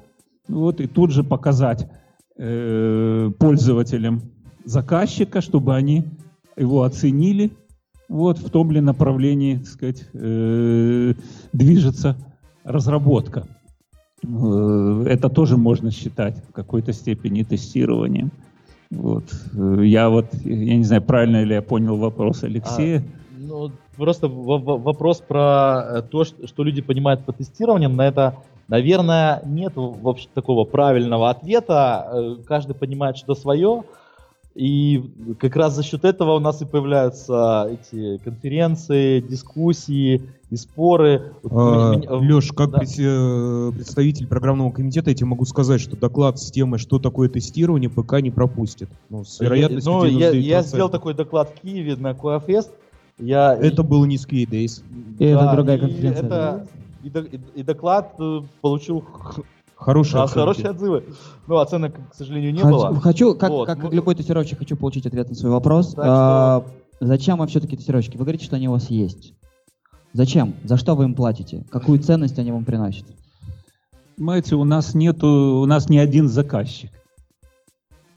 вот, и тут же показать э, пользователям заказчика, чтобы они его оценили, вот в том ли направлении, так сказать, э, движется разработка. Э, это тоже можно считать в какой-то степени тестированием. Вот. Э, я вот, я не знаю, правильно ли я понял вопрос Алексея. А, ну, просто вопрос про э, то, что люди понимают по тестированием, на это, наверное, нет вообще такого правильного ответа. Каждый понимает что свое. И как раз за счет этого у нас и появляются эти конференции, дискуссии и споры. А, Леш, как да. Э, представитель программного комитета, я тебе могу сказать, что доклад с темой, что такое тестирование, ПК не пропустит. Ну, с вероятностью ну, я, я сделал такой доклад в Киеве на Коафест. Я... Это был не Squid Days. И да, это другая конференция. Это, и, и, и доклад э, получил Хорошие, а, хорошие отзывы. Ну, оценок, к сожалению, не хочу, было. Хочу, как, вот. как ну, любой тестировщик, хочу получить ответ на свой вопрос. А, что... Зачем вам все-таки тестировщики? Вы говорите, что они у вас есть. Зачем? За что вы им платите? Какую ценность они вам приносят? Понимаете, у нас нету, у нас не один заказчик.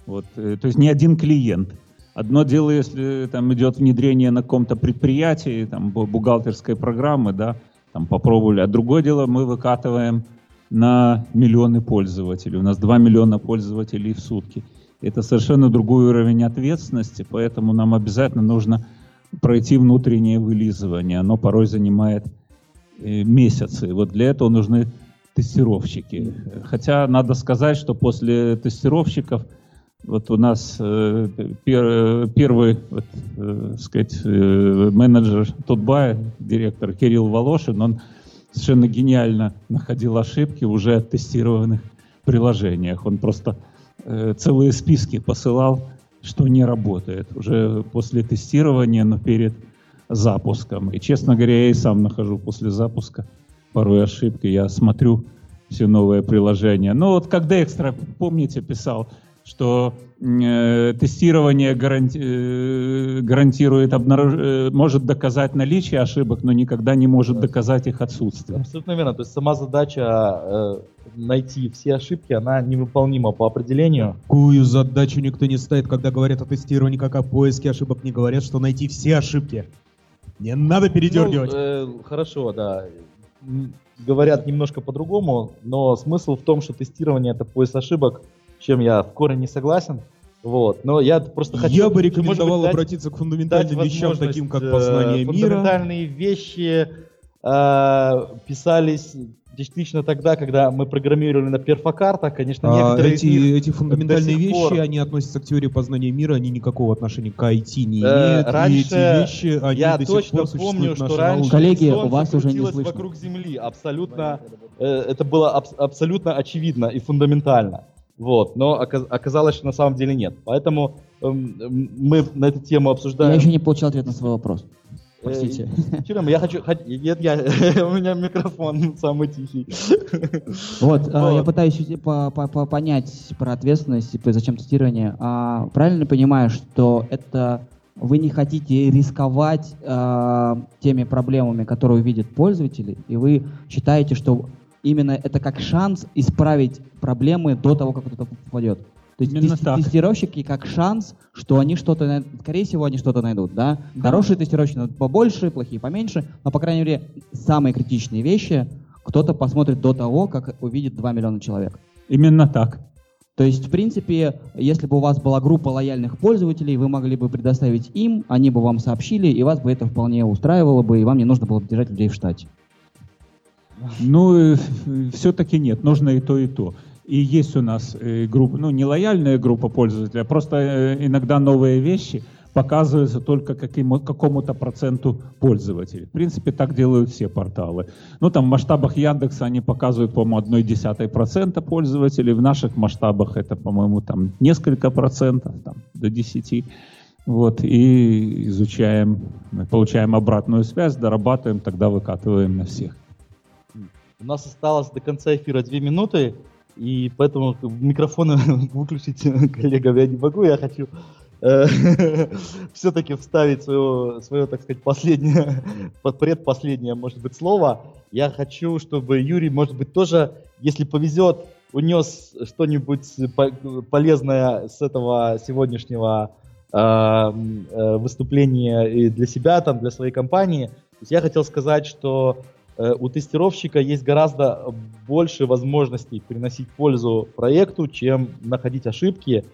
Вот, э, то есть не один клиент. Одно дело, если там идет внедрение на каком-то предприятии, там бухгалтерской программы, да, там попробовали. А другое дело, мы выкатываем на миллионы пользователей. У нас 2 миллиона пользователей в сутки. Это совершенно другой уровень ответственности, поэтому нам обязательно нужно пройти внутреннее вылизывание. Оно порой занимает э, месяцы. Вот для этого нужны тестировщики. Хотя надо сказать, что после тестировщиков вот у нас э, пер, первый, вот, э, сказать, э, менеджер Тутбая, директор Кирилл Волошин, он совершенно гениально находил ошибки уже оттестированных приложениях. Он просто э, целые списки посылал, что не работает. Уже после тестирования, но перед запуском. И, честно говоря, я и сам нахожу после запуска порой ошибки. Я смотрю все новые приложения. Но вот когда экстра, помните, писал, что тестирование гаранти, э, гарантирует, обнаружи, э, может доказать наличие ошибок, но никогда не может доказать их отсутствие. Абсолютно верно. То есть сама задача э, найти все ошибки, она невыполнима по определению. Какую задачу никто не ставит, когда говорят о тестировании, как о поиске ошибок, не говорят, что найти все ошибки. Не надо передергивать. Ну, э, хорошо, да. Говорят немножко по-другому, но смысл в том, что тестирование это поиск ошибок чем я в корне не согласен. Вот. Но я просто хочу... Я бы рекомендовал быть, обратиться к фундаментальным вещам, таким как познание э, мира. Фундаментальные вещи э, писались частично тогда, когда мы программировали на перфокартах, конечно, а некоторые эти, них эти фундаментальные вещи, пор... они относятся к теории познания мира, они никакого отношения к IT не э, имеют. раньше и эти вещи, они я до точно сих пор помню, что раньше коллеги, у вас уже не слышно. вокруг Земли, абсолютно, э, это было аб- абсолютно очевидно и фундаментально. Вот, но оказалось, что на самом деле нет. Поэтому э, мы на эту тему обсуждаем. Я еще не получил ответ на свой вопрос. Э, Простите. Черем, я хочу... Нет, я, у меня микрофон самый тихий. Вот, вот. я пытаюсь по, по, по понять про ответственность и зачем тестирование. А, правильно понимаю, что это вы не хотите рисковать а, теми проблемами, которые увидят пользователи, и вы считаете, что именно это как шанс исправить проблемы до того, как кто-то попадет. То есть Именно тест, тестировщики как шанс, что они что-то, скорее всего, они что-то найдут, да? да. Хорошие тестировщики найдут побольше, плохие поменьше, но, по крайней мере, самые критичные вещи кто-то посмотрит до того, как увидит 2 миллиона человек. Именно так. То есть, в принципе, если бы у вас была группа лояльных пользователей, вы могли бы предоставить им, они бы вам сообщили, и вас бы это вполне устраивало бы, и вам не нужно было бы держать людей в штате. Ну, все-таки нет, нужно и то, и то. И есть у нас э, группа, ну, не лояльная группа пользователей, а просто э, иногда новые вещи показываются только каким, какому-то проценту пользователей. В принципе, так делают все порталы. Ну, там в масштабах Яндекса они показывают, по-моему, одной десятой процента пользователей. В наших масштабах это, по-моему, там несколько процентов, там, до десяти. Вот, и изучаем, получаем обратную связь, дорабатываем, тогда выкатываем на всех. У нас осталось до конца эфира две минуты, и поэтому микрофоны выключить, коллега, я не могу. Я хочу э, все-таки вставить свое, свое, так сказать, последнее, предпоследнее, может быть, слово. Я хочу, чтобы Юрий, может быть, тоже, если повезет, унес что-нибудь полезное с этого сегодняшнего э, э, выступления для себя, там, для своей компании. я хотел сказать, что у тестировщика есть гораздо больше возможностей приносить пользу проекту, чем находить ошибки.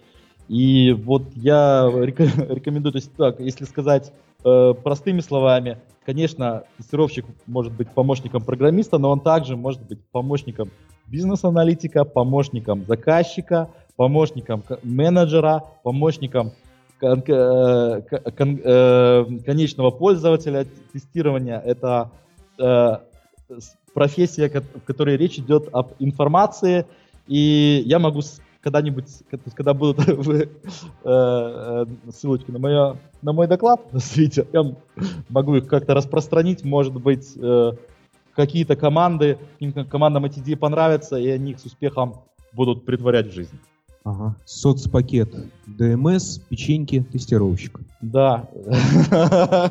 И вот я рекомендую, то есть так, если сказать э, простыми словами, конечно, тестировщик может быть помощником программиста, но он также может быть помощником бизнес-аналитика, помощником заказчика, помощником менеджера, помощником кон- э, кон- э, конечного пользователя тестирования. Это э, профессия, в которой речь идет об информации, и я могу когда-нибудь, когда будут э, э, ссылочки на, моё, на мой доклад на я могу их как-то распространить, может быть, э, какие-то команды, командам эти идеи понравятся, и они их с успехом будут притворять в жизнь. Ага. Соцпакет ДМС, печеньки, тестировщик. Да.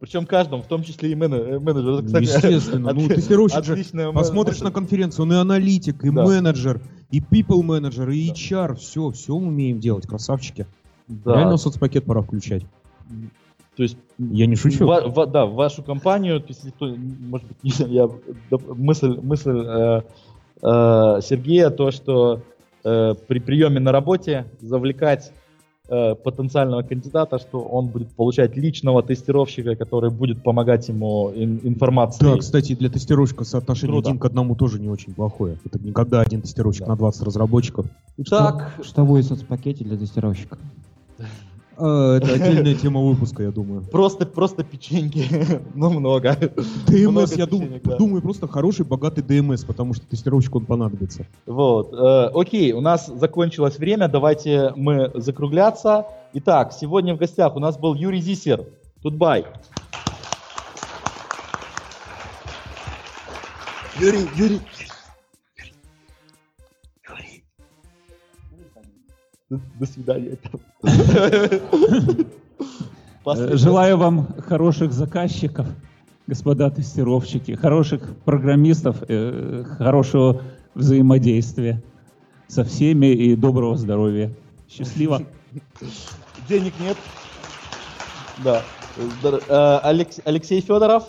Причем каждому, в том числе и менеджер. Кстати, Естественно. Ну, тестировщик же, посмотришь на конференцию, он и аналитик, и менеджер, и people менеджер, и HR. Все, все умеем делать, красавчики. Да. Реально соцпакет пора включать. То есть я не шучу. В, в, да, в вашу компанию, есть, кто, может быть, я, мысль, мысль э, э, Сергея, то, что э, при приеме на работе завлекать э, потенциального кандидата, что он будет получать личного тестировщика, который будет помогать ему ин- информацией. Да, кстати, для тестировщика соотношение один к одному тоже не очень плохое. Это никогда один тестировщик да. на 20 разработчиков. Так. Что, что будет в соцпакете для тестировщика? А, это отдельная тема выпуска, я думаю. Просто, просто печеньки, но много. ДМС, я думаю, просто хороший, богатый ДМС, потому что тестировщику он понадобится. Вот. Э, окей, у нас закончилось время, давайте мы закругляться. Итак, сегодня в гостях у нас был Юрий Зисер, Тутбай. Юрий, Юрий. До свидания. Э, желаю вам хороших заказчиков, господа тестировщики, хороших программистов, э, хорошего взаимодействия со всеми и доброго здоровья. Счастливо. Денег нет. Да. Э, Алексей Федоров.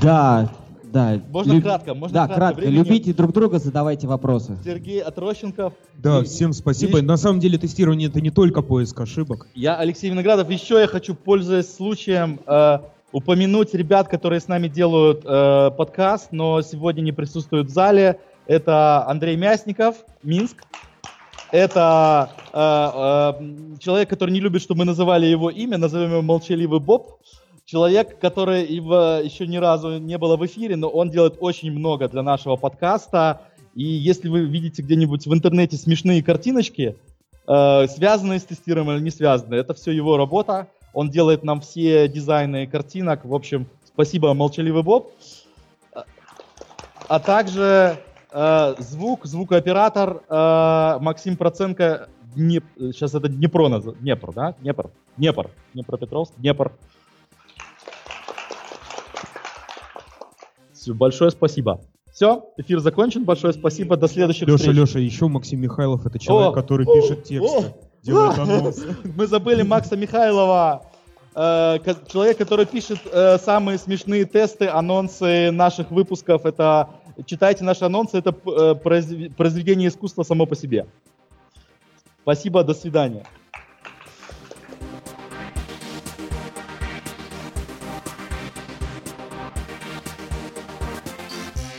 Да, да. Можно Лю... кратко, можно Да, кратко. кратко. Любите друг друга, задавайте вопросы. Сергей Отрощенков. Да, и... всем спасибо. И... На самом деле тестирование это не только поиск ошибок. Я Алексей Виноградов. Еще я хочу, пользуясь случаем, э, упомянуть ребят, которые с нами делают э, подкаст, но сегодня не присутствуют в зале. Это Андрей Мясников, Минск. Это э, э, человек, который не любит, чтобы мы называли его имя, назовем его молчаливый Боб человек, который еще ни разу не было в эфире, но он делает очень много для нашего подкаста. И если вы видите где-нибудь в интернете смешные картиночки, э, связанные с тестированием или не связанные, это все его работа. Он делает нам все дизайны картинок. В общем, спасибо, молчаливый Боб. А также э, звук, звукооператор э, Максим Проценко. Днеп... Сейчас это Днепро, Днепр, да? Днепр, Днепр, Днепропетровск, Днепр. Большое спасибо. Все, эфир закончен. Большое спасибо. До следующих Леша, встреч. Леша, еще Максим Михайлов, это человек, о, который о, пишет тексты, о, делает анонсы. Мы забыли Макса Михайлова, э, человек, который пишет э, самые смешные тесты, анонсы наших выпусков. Это читайте наши анонсы, это э, произведение искусства само по себе. Спасибо, до свидания.